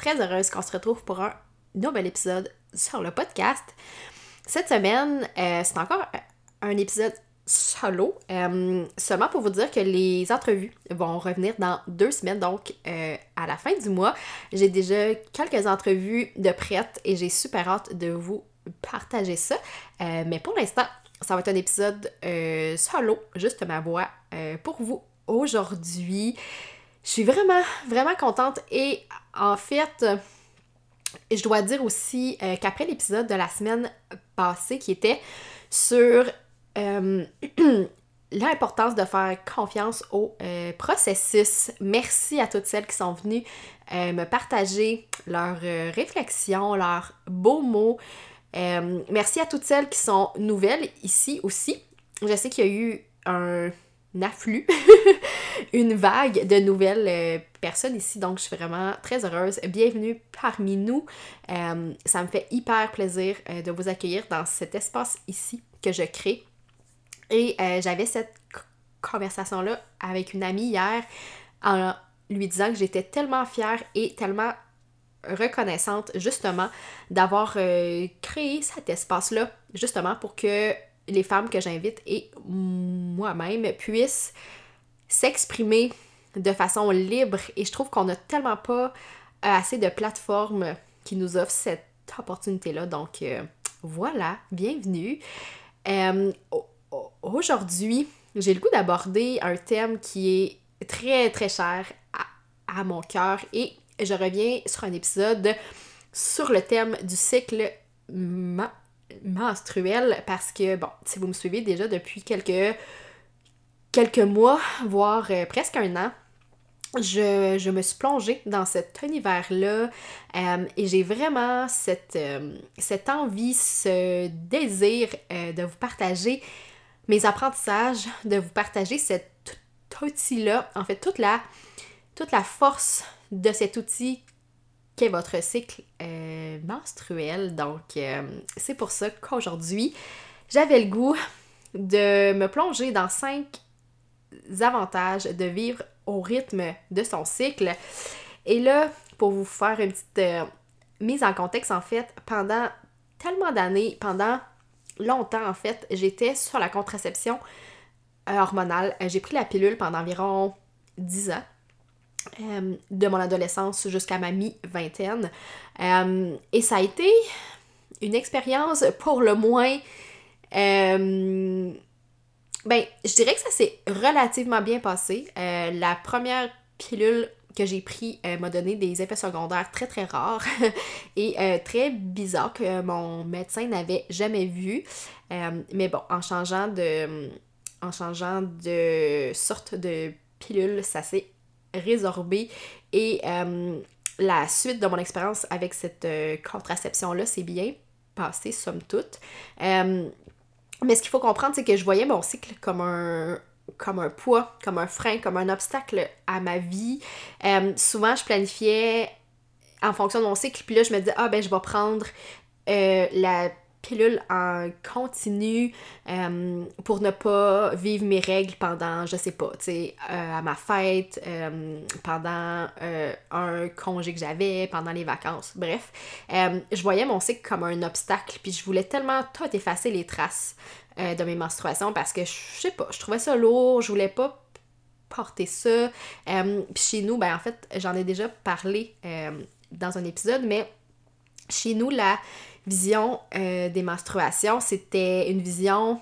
très heureuse qu'on se retrouve pour un nouvel épisode sur le podcast. Cette semaine, euh, c'est encore un épisode solo, euh, seulement pour vous dire que les entrevues vont revenir dans deux semaines, donc euh, à la fin du mois. J'ai déjà quelques entrevues de prêtes et j'ai super hâte de vous partager ça. mais pour l'instant, ça va être un épisode solo, juste ma voix pour vous aujourd'hui. Je suis vraiment, vraiment contente et en fait, je dois dire aussi euh, qu'après l'épisode de la semaine passée qui était sur euh, l'importance de faire confiance au euh, processus, merci à toutes celles qui sont venues me partager leurs réflexions, leurs beaux mots. merci à toutes celles qui sont nouvelles ici aussi. Je sais qu'il y a eu un afflux, une vague de nouvelles euh, personnes ici. Donc, je suis vraiment très heureuse. Bienvenue parmi nous. Euh, ça me fait hyper plaisir euh, de vous accueillir dans cet espace ici que je crée. Et j'avais cette conversation-là avec une amie hier en lui disant que j'étais tellement fière et tellement reconnaissante justement d'avoir créé cet espace-là justement pour que les femmes que j'invite et moi-même puissent s'exprimer de façon libre et je trouve qu'on n'a tellement pas euh, assez de plateformes qui nous offrent cette opportunité-là. Donc euh, voilà, bienvenue. Euh, aujourd'hui, j'ai le goût d'aborder un thème qui est très très cher à, mon cœur et je reviens sur un épisode sur le thème du cycle menstruelle parce que, bon, si vous me suivez déjà depuis quelques, quelques mois, voire euh, presque un an, je, me suis plongée dans cet univers-là euh, et j'ai vraiment cette, euh, cette envie, ce désir de vous partager mes apprentissages, de vous partager cet outil-là, en fait toute la, toute la force de cet outil votre cycle euh, menstruel. Donc, euh, c'est pour ça qu'aujourd'hui, j'avais le goût de me plonger dans cinq avantages de vivre au rythme de son cycle. Et là, pour vous faire une petite euh, mise en contexte, en fait, pendant tellement d'années, pendant longtemps, en fait, j'étais sur la contraception hormonale. J'ai pris la pilule pendant environ 10 ans. Euh, de mon adolescence jusqu'à ma mi-vingtaine. Euh, et ça a été une expérience pour le moins... Euh, ben, je dirais que ça s'est relativement bien passé. la première pilule que j'ai pris m'a donné des effets secondaires très très rares et très bizarres que mon médecin n'avait jamais vu. mais bon, en changeant de en changeant de sorte de pilule, ça s'est résorbé et euh, la suite de mon expérience avec cette euh, contraception-là s'est bien passée, somme toute. Euh, mais ce qu'il faut comprendre, c'est que je voyais mon cycle comme un, comme un poids, comme un frein, comme un obstacle à ma vie. souvent, je planifiais en fonction de mon cycle, puis là, je me disais, ah ben, je vais prendre la pilule en continu euh, pour ne pas vivre mes règles pendant, je sais pas, tu sais, euh, à ma fête, euh, pendant un congé que j'avais, pendant les vacances, bref. je voyais mon cycle comme un obstacle, puis je voulais tellement tout effacer les traces de mes menstruations parce que, je sais pas, je trouvais ça lourd, je voulais pas porter ça. puis chez nous, ben en fait, j'en ai déjà parlé dans un épisode, mais chez nous, la vision euh, des menstruations, c'était une vision,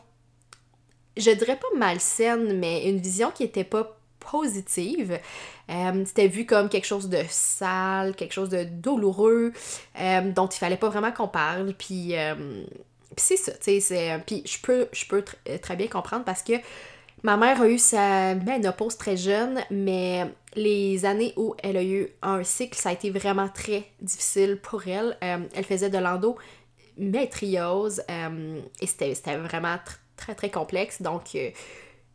je dirais pas malsaine, mais une vision qui était pas positive. Euh, c'était vu comme quelque chose de sale, quelque chose de douloureux, euh, dont il fallait pas vraiment qu'on parle. Puis, c'est ça, tu sais, puis je peux, je peux très bien comprendre parce que Ma mère a eu sa ménopause très jeune, mais les années où elle a eu un cycle, ça a été vraiment très difficile pour elle. Euh, elle faisait de l'endométriose euh, et c'était vraiment très très complexe. Donc, euh,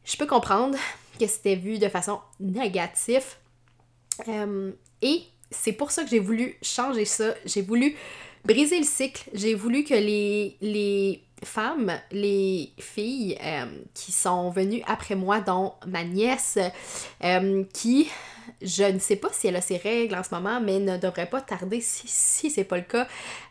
je peux comprendre que c'était vu de façon négative. et c'est pour ça que j'ai voulu changer ça. J'ai voulu briser le cycle. J'ai voulu que les, les femmes, les filles euh, qui sont venues après moi, dont ma nièce, euh, qui, je ne sais pas si elle a ses règles en ce moment, mais ne devrait pas tarder si, si c'est pas le cas.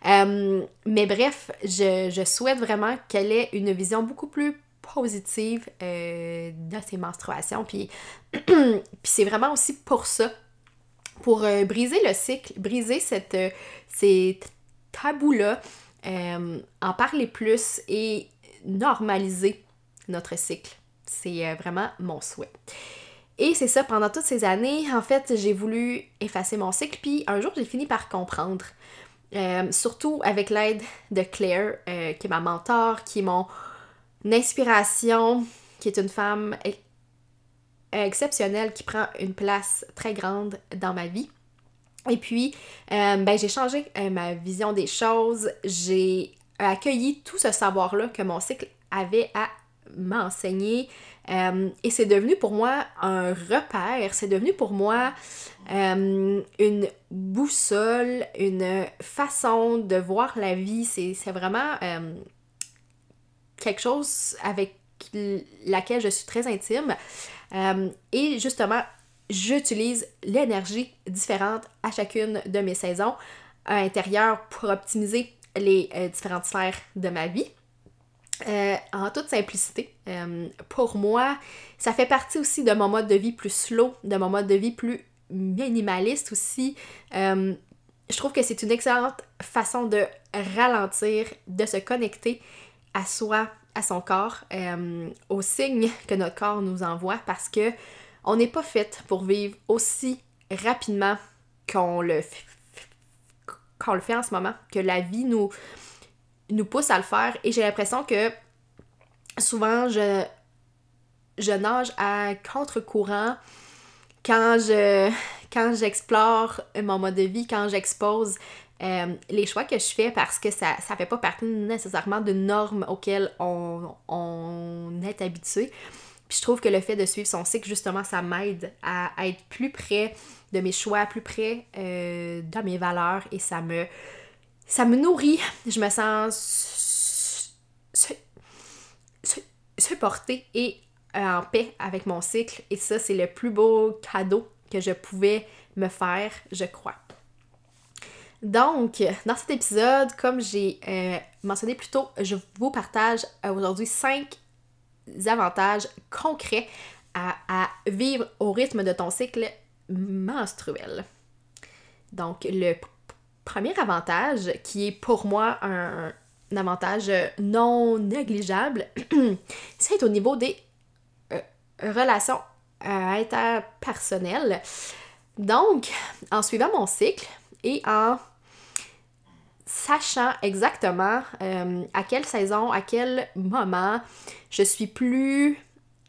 Euh, mais bref, je, souhaite vraiment qu'elle ait une vision beaucoup plus positive de ses menstruations. Puis, c'est vraiment aussi pour ça, pour briser le cycle, briser cette, ces tabous-là, euh, en parler plus et normaliser notre cycle. C'est euh, vraiment mon souhait. Et c'est ça, pendant toutes ces années, en fait, j'ai voulu effacer mon cycle, puis un jour, j'ai fini par comprendre. Euh, surtout avec l'aide de Claire, qui est ma mentor, qui est mon inspiration, qui est une femme exceptionnelle, qui prend une place très grande dans ma vie. Et puis, euh, ben, j'ai changé euh, ma vision des choses. J'ai accueilli tout ce savoir-là que mon cycle avait à m'enseigner. Euh, et c'est devenu pour moi un repère, c'est devenu pour moi une boussole, une façon de voir la vie. C'est vraiment quelque chose avec laquelle je suis très intime. et justement, j'utilise l'énergie différente à chacune de mes saisons à l'intérieur pour optimiser les euh, différentes sphères de ma vie. Euh, en toute simplicité, euh, pour moi, ça fait partie aussi de mon mode de vie plus slow, de mon mode de vie plus minimaliste aussi. je trouve que c'est une excellente façon de ralentir, de se connecter à soi, à son corps, aux signes que notre corps nous envoie parce que on n'est pas fait pour vivre aussi rapidement qu'on le, fait, en ce moment, que la vie nous, pousse à le faire. Et j'ai l'impression que souvent, je, je nage à contre-courant quand je quand j'explore mon mode de vie, quand j'expose euh, les choix que je fais parce que ça ne fait pas partie nécessairement de normes auxquelles on est habitué je trouve que le fait de suivre son cycle, justement, ça m'aide à, être plus près de mes choix, plus près euh, de mes valeurs et ça me, ça me nourrit. Je me sens supportée et euh, en paix avec mon cycle et ça, c'est le plus beau cadeau que je pouvais me faire, je crois. Donc, dans cet épisode, comme j'ai euh, mentionné plus tôt, je vous partage aujourd'hui 5 avantages concrets à, vivre au rythme de ton cycle menstruel. Donc, le premier avantage, qui est pour moi un, avantage non négligeable, c'est au niveau des euh, relations interpersonnelles. Donc, en suivant mon cycle et en sachant exactement euh, à quelle saison, à quel moment je suis plus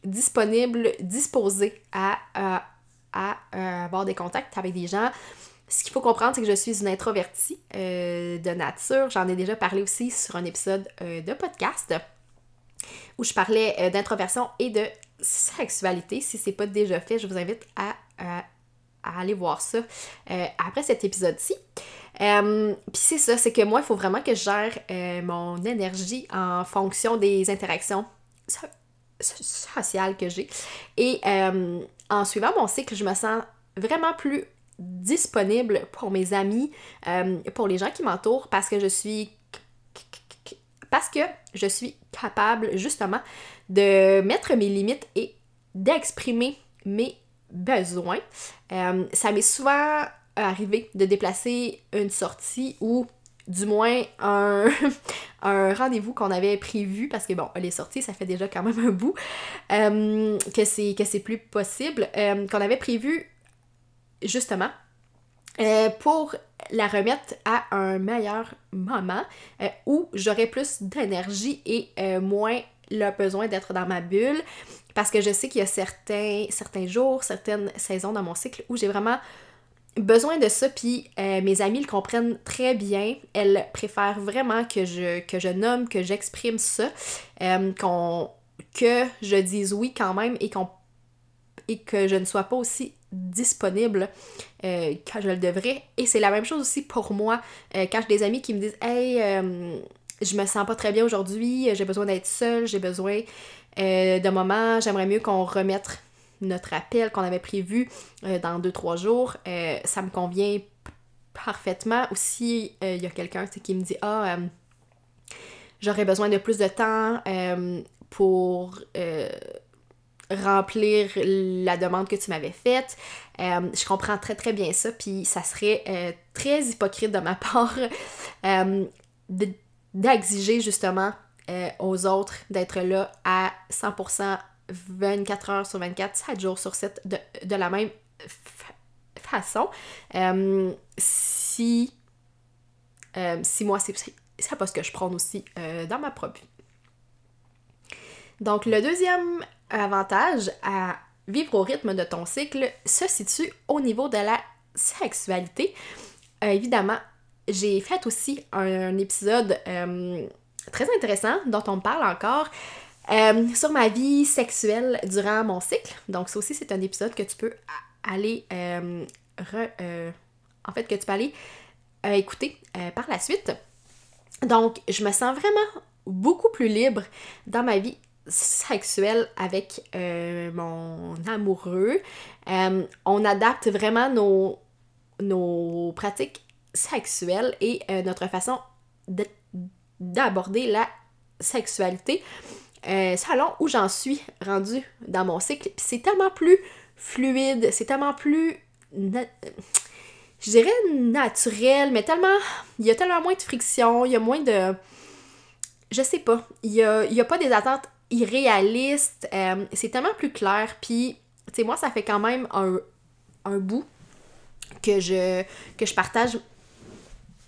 disponible, disposée à, à, euh, avoir des contacts avec des gens. Ce qu'il faut comprendre, c'est que je suis une introvertie euh, de nature. J'en ai déjà parlé aussi sur un épisode de podcast où je parlais d'introversion et de sexualité. Si c'est pas déjà fait, je vous invite à aller voir ça après cet épisode-ci. Euh, Puis c'est ça, c'est que moi, il faut vraiment que je gère euh, mon énergie en fonction des interactions sociales que j'ai. Et euh, en suivant mon cycle, je me sens vraiment plus disponible pour mes amis, pour les gens qui m'entourent, parce que je suis parce que je suis capable justement de mettre mes limites et d'exprimer mes besoins. ça m'est souvent arriver de déplacer une sortie ou du moins un, rendez-vous qu'on avait prévu parce que bon, les sorties, ça fait déjà quand même un bout euh, que c'est que c'est plus possible euh, qu'on avait prévu justement euh, pour la remettre à un meilleur moment où j'aurais plus d'énergie et moins le besoin d'être dans ma bulle parce que je sais qu'il y a certains, certains jours, certaines saisons dans mon cycle où j'ai vraiment besoin de ça, puis euh, mes amis le comprennent très bien. Elles préfèrent vraiment que je, que je nomme, que j'exprime ça, euh, qu'on, que je dise oui quand même et, qu'on, et que je ne sois pas aussi disponible euh, quand je le devrais. Et c'est la même chose aussi pour moi. quand j'ai des amis qui me disent Hey, je me sens pas très bien aujourd'hui, j'ai besoin d'être seule, j'ai besoin de moments, j'aimerais mieux qu'on remette notre appel qu'on avait prévu euh, dans 2-3 jours, euh, ça me convient parfaitement. Ou si il euh, y a quelqu'un qui me dit Ah, j'aurais besoin de plus de temps pour remplir la demande que tu m'avais faite. je comprends très très bien ça, puis ça serait très hypocrite de ma part d'exiger justement aux autres d'être là à 100% 24 heures sur 24, 7 jours sur 7 de, la même façon. Euh, si, euh, si moi, c'est pas ce que je prends aussi euh, dans ma propre vie. Donc, le deuxième avantage à vivre au rythme de ton cycle se situe au niveau de la sexualité. évidemment, j'ai fait aussi un épisode très intéressant dont on parle encore euh, sur ma vie sexuelle durant mon cycle. Donc, ça aussi, c'est un épisode que tu peux aller. Euh, euh, en fait, que tu peux aller écouter par la suite. Donc, je me sens vraiment beaucoup plus libre dans ma vie sexuelle avec mon amoureux. on adapte vraiment nos, nos pratiques sexuelles et notre façon d'aborder la sexualité euh, salon où j'en suis rendue dans mon cycle. C'est tellement plus fluide, c'est tellement plus. Je dirais naturel, mais tellement. Il y a tellement moins de friction, il y a moins de. Je sais pas. Il y a, pas des attentes irréalistes. Euh, c'est tellement plus clair. Puis, tu sais, moi, ça fait quand même un, un bout que je, que je partage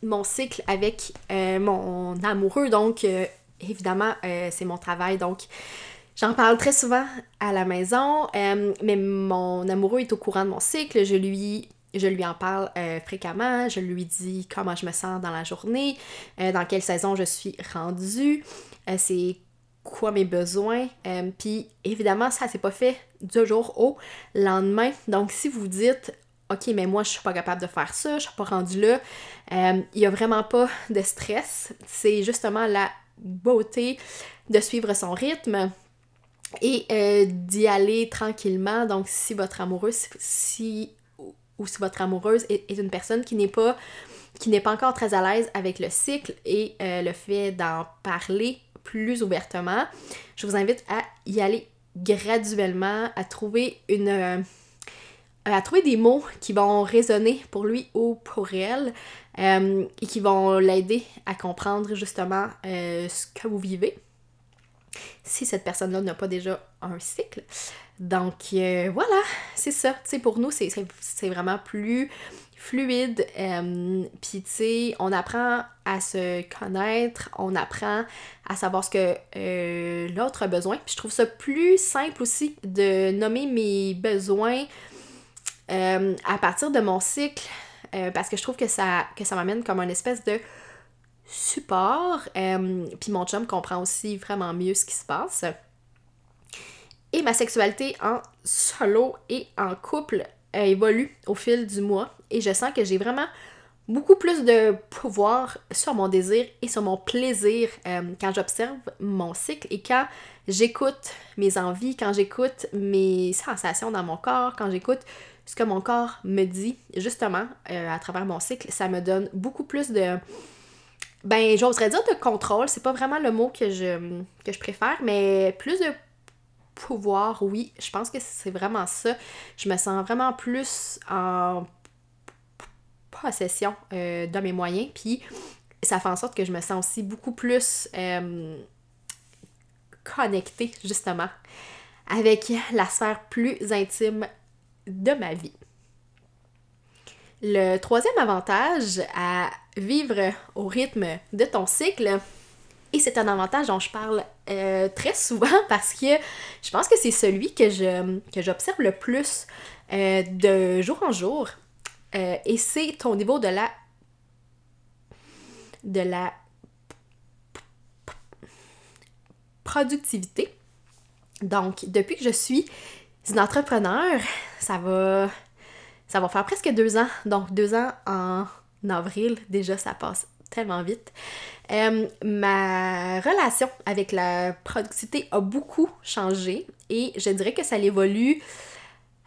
mon cycle avec euh, mon amoureux. Donc, évidemment, euh, c'est mon travail, donc j'en parle très souvent à la maison, euh, mais mon amoureux est au courant de mon cycle, je lui, je lui en parle euh, fréquemment, je lui dis comment je me sens dans la journée, dans quelle saison je suis rendue, c'est quoi mes besoins, puis évidemment, ça c'est pas fait du jour au lendemain, donc si vous dites OK, mais moi, je suis pas capable de faire ça, je suis pas rendue là. Il y a vraiment pas de stress. C'est justement la beauté de suivre son rythme et euh, d'y aller tranquillement. Donc, si votre amoureux, si ou si votre amoureuse est, une personne qui n'est pas qui n'est pas encore très à l'aise avec le cycle et euh, le fait d'en parler plus ouvertement, je vous invite à y aller graduellement, à trouver une euh, à trouver des mots qui vont résonner pour lui ou pour elle euh, et qui vont l'aider à comprendre justement euh, ce que vous vivez si cette personne-là n'a pas déjà un cycle. Donc euh, voilà, c'est ça. Tu sais, pour nous, c'est vraiment plus fluide. Puis tu sais, on apprend à se connaître, on apprend à savoir ce que l'autre a besoin. Puis je trouve ça plus simple aussi de nommer mes besoins euh, à partir de mon cycle, euh, parce que je trouve que ça, que ça m'amène comme une espèce de support. Euh, puis mon chum comprend aussi vraiment mieux ce qui se passe. Et ma sexualité en solo et en couple évolue au fil du mois. Et je sens que j'ai vraiment beaucoup plus de pouvoir sur mon désir et sur mon plaisir quand j'observe mon cycle et quand j'écoute mes envies, quand j'écoute mes sensations dans mon corps, quand j'écoute ce que mon corps me dit, justement, euh, à travers mon cycle, ça me donne beaucoup plus de. Ben, j'oserais dire de contrôle, c'est pas vraiment le mot que je, préfère, mais plus de pouvoir, oui, je pense que c'est vraiment ça. Je me sens vraiment plus en possession euh, de mes moyens, puis ça fait en sorte que je me sens aussi beaucoup plus euh, connectée, justement, avec la sphère plus intime de ma vie. Le troisième avantage à vivre au rythme de ton cycle Et c'est un avantage dont je parle euh, très souvent parce que je pense que c'est celui que je que j'observe le plus euh, de jour en jour. Euh, et c'est ton niveau de la de la productivité. Donc, depuis que je suis une entrepreneur, ça va ça va faire presque deux ans. Donc, deux ans en avril, déjà, ça passe tellement vite. Euh, ma relation avec la productivité a beaucoup changé et je dirais que ça évolue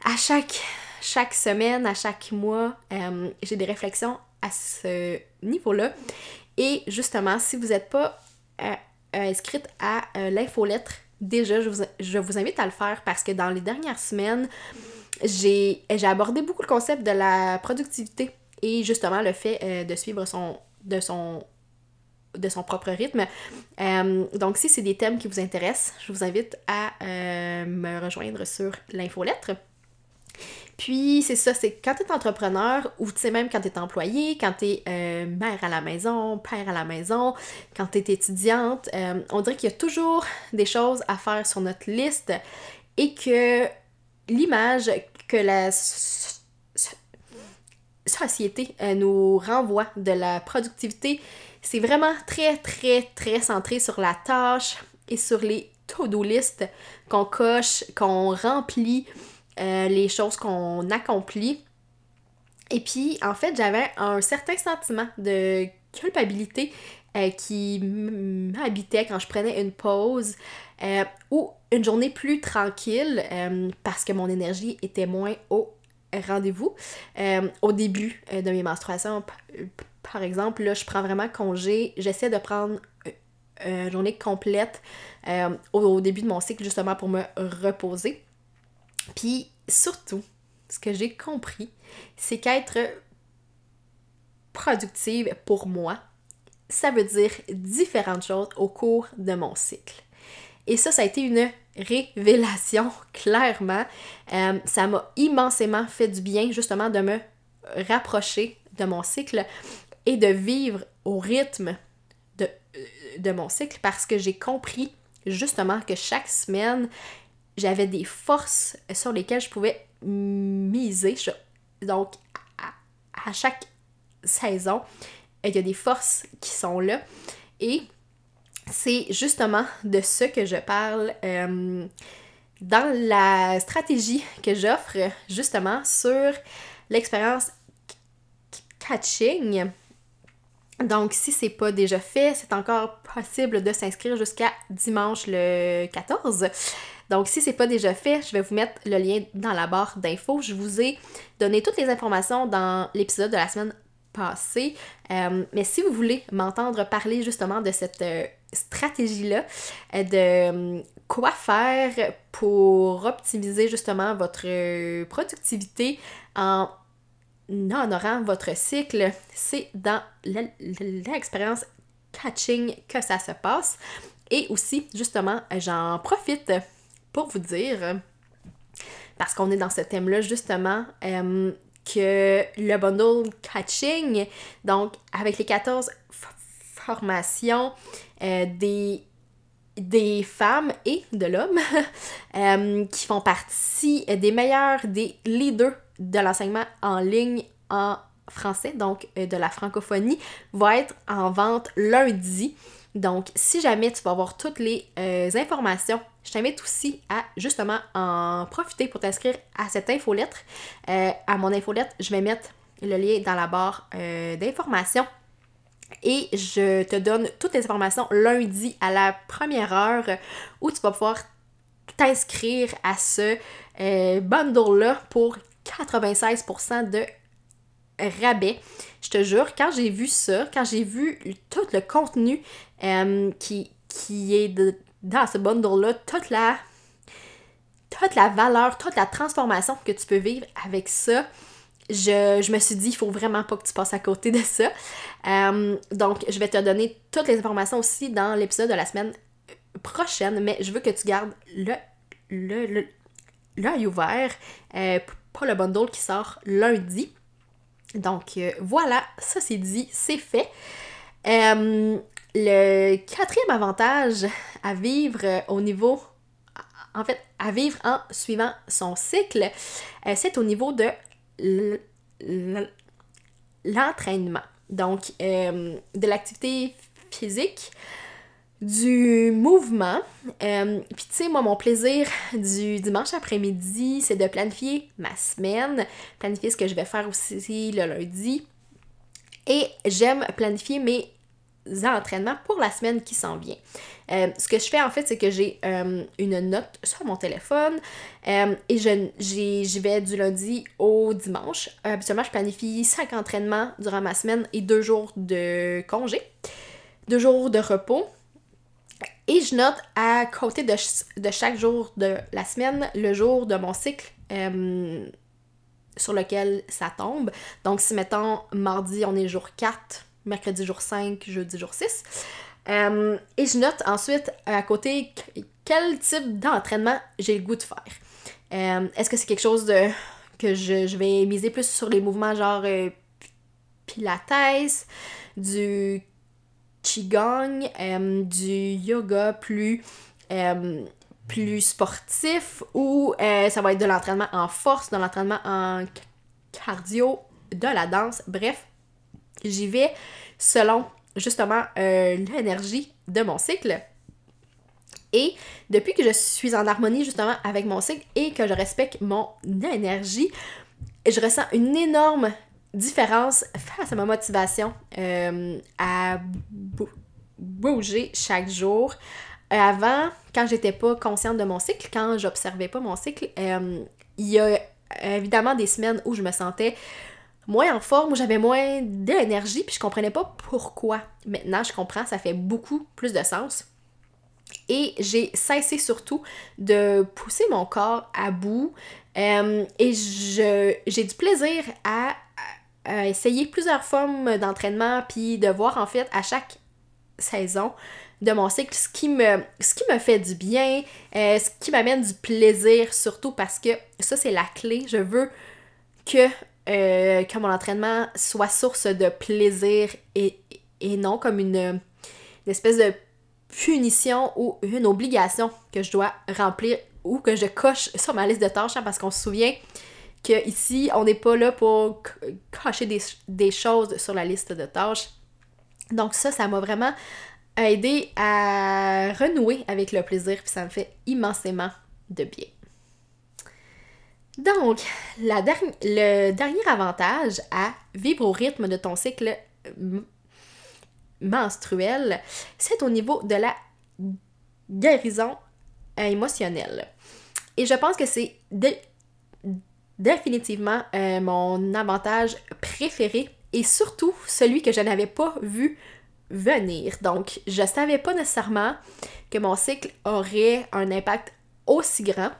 à chaque, chaque semaine, à chaque mois. Euh, j'ai des réflexions à ce niveau-là. Et justement, si vous n'êtes pas euh, inscrite à l'infolettre, déjà, je vous, je vous invite à le faire parce que dans les dernières semaines, j'ai abordé beaucoup le concept de la productivité et justement le fait de suivre son, de son de son propre rythme. Euh, donc, si c'est des thèmes qui vous intéressent, je vous invite à euh, me rejoindre sur l'infolettre. Puis, c'est ça, c'est quand tu es entrepreneur ou tu sais même quand tu es employé, quand tu es euh, mère à la maison, père à la maison, quand tu es étudiante, on dirait qu'il y a toujours des choses à faire sur notre liste et que l'image que la société nous renvoie de la productivité, c'est vraiment très, très, très centré sur la tâche et sur les to-do list qu'on coche, qu'on remplit, euh, les choses qu'on accomplit. Et puis, en fait, j'avais un certain sentiment de culpabilité euh, qui m'habitait quand je prenais une pause euh, ou une journée plus tranquille parce que mon énergie était moins au rendez-vous. au début de mes menstruations, par exemple, là, je prends vraiment congé, j'essaie de prendre une journée complète au, début de mon cycle justement pour me reposer. Puis surtout, ce que j'ai compris, c'est qu'être productive pour moi, ça veut dire différentes choses au cours de mon cycle. Et ça, ça a été une révélation, clairement. Euh, ça m'a immensément fait du bien justement de me rapprocher de mon cycle et de vivre au rythme de, euh, de mon cycle parce que j'ai compris justement que chaque semaine, j'avais des forces sur lesquelles je pouvais miser. Donc, à, chaque saison, il y a des forces qui sont là. Et c'est justement de ce que je parle euh, dans la stratégie que j'offre justement sur l'expérience catching donc, si c'est pas déjà fait, c'est encore possible de s'inscrire jusqu'à dimanche le 14. Donc, si c'est pas déjà fait, je vais vous mettre le lien dans la barre d'infos. Je vous ai donné toutes les informations dans l'épisode de la semaine passée. Euh, mais si vous voulez m'entendre parler justement de cette euh, stratégie-là, euh, de quoi faire pour optimiser justement votre productivité en en honorant votre cycle, c'est dans l'expérience catching que ça se passe. Et aussi, justement, j'en profite pour vous dire, parce qu'on est dans ce thème-là, justement, euh, que le bundle catching, donc avec les 14 formations euh, des femmes et de l'homme euh, qui font partie des meilleurs des leaders de l'enseignement en ligne en français, donc de la francophonie, va être en vente lundi. Donc, si jamais tu vas avoir toutes les informations, je t'invite aussi à justement en profiter pour t'inscrire à cette infolettre. Euh, à mon infolettre, je vais mettre le lien dans la barre d'informations. Et je te donne toutes les informations lundi à la première heure où tu vas pouvoir t'inscrire à ce bundle-là pour 96% de rabais. Je te jure, quand j'ai vu ça, quand j'ai vu tout le contenu euh, qui, qui est dans ce bundle-là, toute la, toute la valeur, toute la transformation que tu peux vivre avec ça, je, me suis dit, il faut vraiment pas que tu passes à côté de ça. Euh, donc, je vais te donner toutes les informations aussi dans l'épisode de la semaine prochaine, mais je veux que tu gardes le, le, l'œil ouvert euh, pas le bundle qui sort lundi. Donc euh, voilà, ça c'est dit, c'est fait. Le quatrième avantage à vivre au niveau, en fait, à vivre en suivant son cycle, euh, c'est au niveau de l'entraînement. Donc, euh, de l'activité physique, du mouvement. Euh, puis tu sais, moi, mon plaisir du dimanche après-midi, c'est de planifier ma semaine, planifier ce que je vais faire aussi le lundi. Et j'aime planifier mes entraînements pour la semaine qui s'en vient. Euh, ce que je fais en fait, c'est que j'ai euh, une note sur mon téléphone et je, j'y vais du lundi au dimanche. habituellement, je planifie 5 entraînements durant ma semaine et 2 jours de congé, 2 jours de repos. Et je note à côté de, chaque jour de la semaine le jour de mon cycle euh, sur lequel ça tombe. Donc, si mettons mardi, on est jour 4, mercredi jour 5, jeudi jour 6. Euh, et je note ensuite à côté quel type d'entraînement j'ai le goût de faire. Euh, est-ce que c'est quelque chose de que je, vais miser plus sur les mouvements genre pilates, du qigong, euh, du yoga plus, euh, plus sportif ou euh, ça va être de l'entraînement en force, de l'entraînement en cardio, de la danse. Bref, j'y vais selon justement l'énergie de mon cycle. Et depuis que je suis en harmonie justement avec mon cycle et que je respecte mon énergie, je ressens une énorme différence face à ma motivation euh, à bouger chaque jour. Euh, avant, quand j'étais pas consciente de mon cycle, quand j'observais pas mon cycle, euh, il y a évidemment des semaines où je me sentais moins en forme, j'avais moins d'énergie, puis je comprenais pas pourquoi. Maintenant, je comprends, ça fait beaucoup plus de sens. Et j'ai cessé surtout de pousser mon corps à bout. et j'ai du plaisir à essayer plusieurs formes d'entraînement, puis de voir en fait à chaque saison de mon cycle ce qui me, ce qui me fait du bien, euh, ce qui m'amène du plaisir, surtout parce que ça c'est la clé. Je veux que, euh, que mon entraînement soit source de plaisir et, non comme une, espèce de punition ou une obligation que je dois remplir ou que je coche sur ma liste de tâches hein, parce qu'on se souvient que ici, on n'est pas là pour cacher des, choses sur la liste de tâches. Donc ça, ça m'a vraiment aidé à renouer avec le plaisir, puis ça me fait immensément de bien. Donc, le dernier avantage à vivre au rythme de ton cycle menstruel, c'est au niveau de la guérison émotionnelle. Et je pense que c'est définitivement euh, mon avantage préféré et surtout celui que je n'avais pas vu venir. Donc, je savais pas nécessairement que mon cycle aurait un impact aussi grand.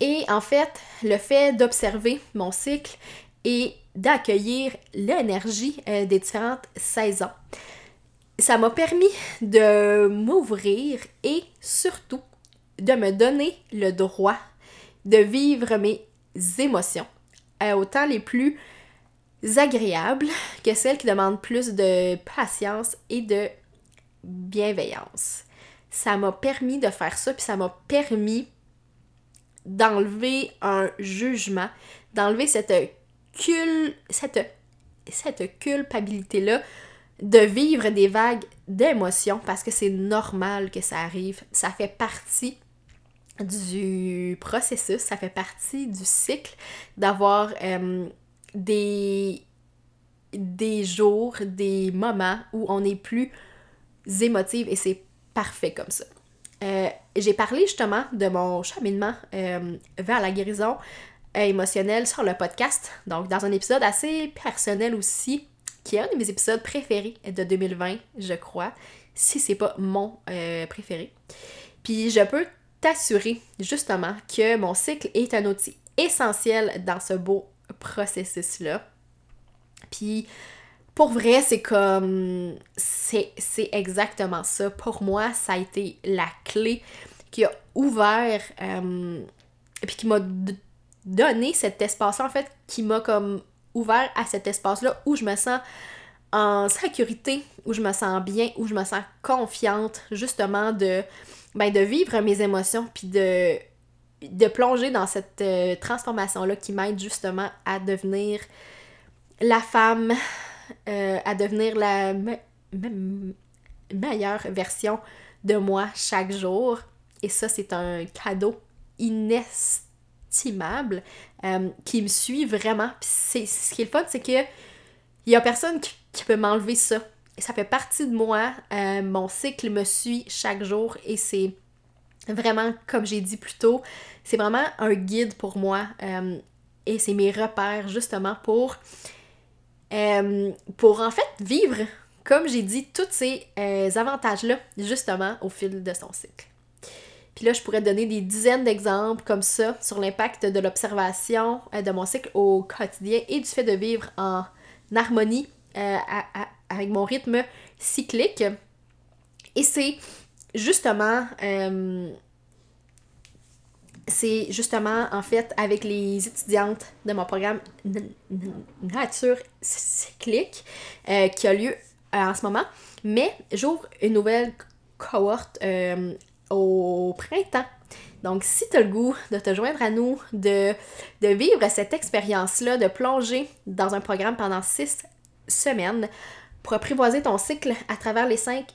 Et en fait, le fait d'observer mon cycle et d'accueillir l'énergie euh, des différentes saisons, ça m'a permis de m'ouvrir et surtout de me donner le droit de vivre mes émotions, euh, autant les plus agréables que celles qui demandent plus de patience et de bienveillance. Ça m'a permis de faire ça, puis ça m'a permis d'enlever un jugement, d'enlever cette, cul... cette, cette culpabilité-là de vivre des vagues d'émotions parce que c'est normal que ça arrive. Ça fait partie du processus, ça fait partie du cycle d'avoir euh, des, des jours, des moments où on est plus émotive et c'est parfait comme ça. Euh, j'ai parlé justement de mon cheminement euh, vers la guérison émotionnelle sur le podcast, donc dans un épisode assez personnel aussi, qui est un de mes épisodes préférés de 2020, je crois, si c'est pas mon préféré. Puis je peux t'assurer justement que mon cycle est un outil essentiel dans ce beau processus-là. Puis pour vrai, c'est comme. C'est exactement ça. Pour moi, ça a été la clé qui a ouvert. Euh, et puis qui m'a donné cet espace-là, en fait, qui m'a comme ouvert à cet espace-là où je me sens en sécurité, où je me sens bien, où je me sens confiante, justement, de, ben, de vivre mes émotions, puis de, de plonger dans cette euh, transformation-là qui m'aide justement à devenir la femme, euh, à devenir la meilleure version de moi chaque jour. Et ça, c'est un cadeau inestimable euh, qui me suit vraiment. Ce qui est le fun, c'est que il y a personne qui, peut m'enlever ça. Ça fait partie de moi. Euh, mon cycle me suit chaque jour et c'est vraiment, comme j'ai dit plus tôt, c'est vraiment un guide pour moi. Et c'est mes repères justement pour, pour en fait vivre, comme j'ai dit, tous ces avantages-là justement au fil de son cycle. Puis là, je pourrais donner des dizaines d'exemples comme ça sur l'impact de l'observation euh, de mon cycle au quotidien et du fait de vivre en harmonie euh, avec mon rythme cyclique. Et c'est justement, euh, c'est justement en fait avec les étudiantes de mon programme Nature cyclique qui a lieu en ce moment. Mais j'ouvre une nouvelle cohorte au printemps. Donc, si tu as le goût de te joindre à nous, de, de vivre cette expérience-là, de plonger dans un programme pendant six semaines pour apprivoiser ton cycle à travers les cinq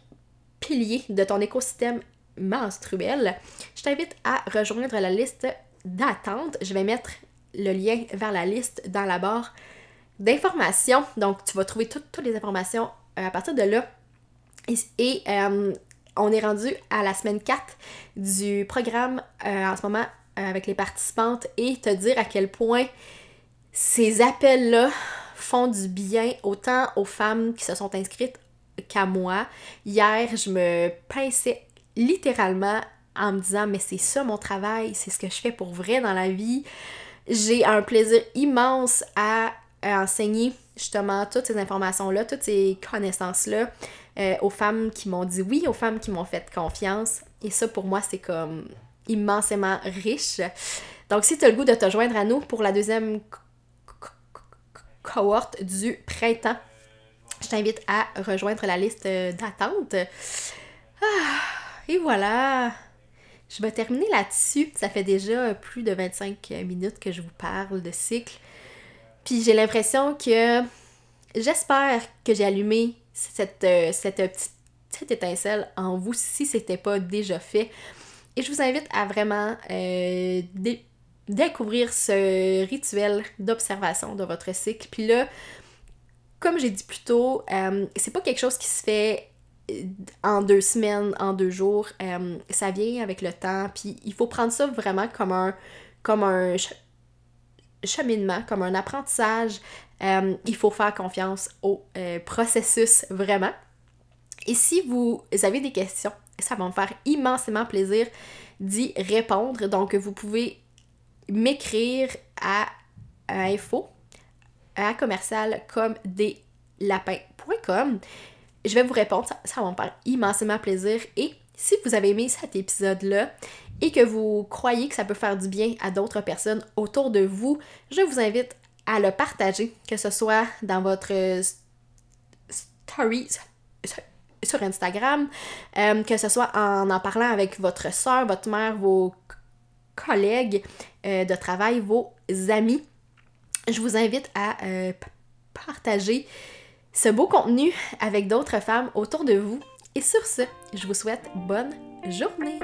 piliers de ton écosystème menstruel, je t'invite à rejoindre la liste d'attente. Je vais mettre le lien vers la liste dans la barre d'informations. Donc, tu vas trouver toutes, les informations euh, à partir de là. Et, euh, on est rendu à la semaine 4 du programme euh, en ce moment avec les participantes et te dire à quel point ces appels-là font du bien autant aux femmes qui se sont inscrites qu'à moi. Hier, je me pinçais littéralement en me disant mais c'est ça mon travail, c'est ce que je fais pour vrai dans la vie. J'ai un plaisir immense à enseigner justement toutes ces informations-là, toutes ces connaissances-là euh, aux femmes qui m'ont dit oui, aux femmes qui m'ont fait confiance. Et ça, pour moi, c'est comme immensément riche. Donc, si tu as le goût de te joindre à nous pour la deuxième cohorte du printemps, je t'invite à rejoindre la liste d'attente. Ah, et voilà! Je vais terminer là-dessus. Ça fait déjà plus de 25 minutes que je vous parle de cycle. Puis j'ai l'impression que j'espère que j'ai allumé cette, euh, petite, étincelle en vous si c'était pas déjà fait. Et je vous invite à vraiment euh, découvrir ce rituel d'observation de votre cycle. Puis là, comme j'ai dit plus tôt, euh, c'est pas quelque chose qui se fait en deux semaines, en deux jours. ça vient avec le temps. Puis il faut prendre ça vraiment comme un, comme un cheminement, comme un apprentissage. Euh, il faut faire confiance au euh, processus vraiment. Et si vous avez des questions, ça va me faire immensément plaisir d'y répondre. Donc, vous pouvez m'écrire à, info à commercial comme des lapins.com. Je vais vous répondre, ça, va me faire immensément plaisir. Et si vous avez aimé cet épisode-là et que vous croyez que ça peut faire du bien à d'autres personnes autour de vous, je vous invite à le partager, que ce soit dans votre story sur Instagram, euh, que ce soit en en parlant avec votre soeur, votre mère, vos collègues euh, de travail, vos amis. Je vous invite à euh, partager ce beau contenu avec d'autres femmes autour de vous. Et sur ce, je vous souhaite bonne journée.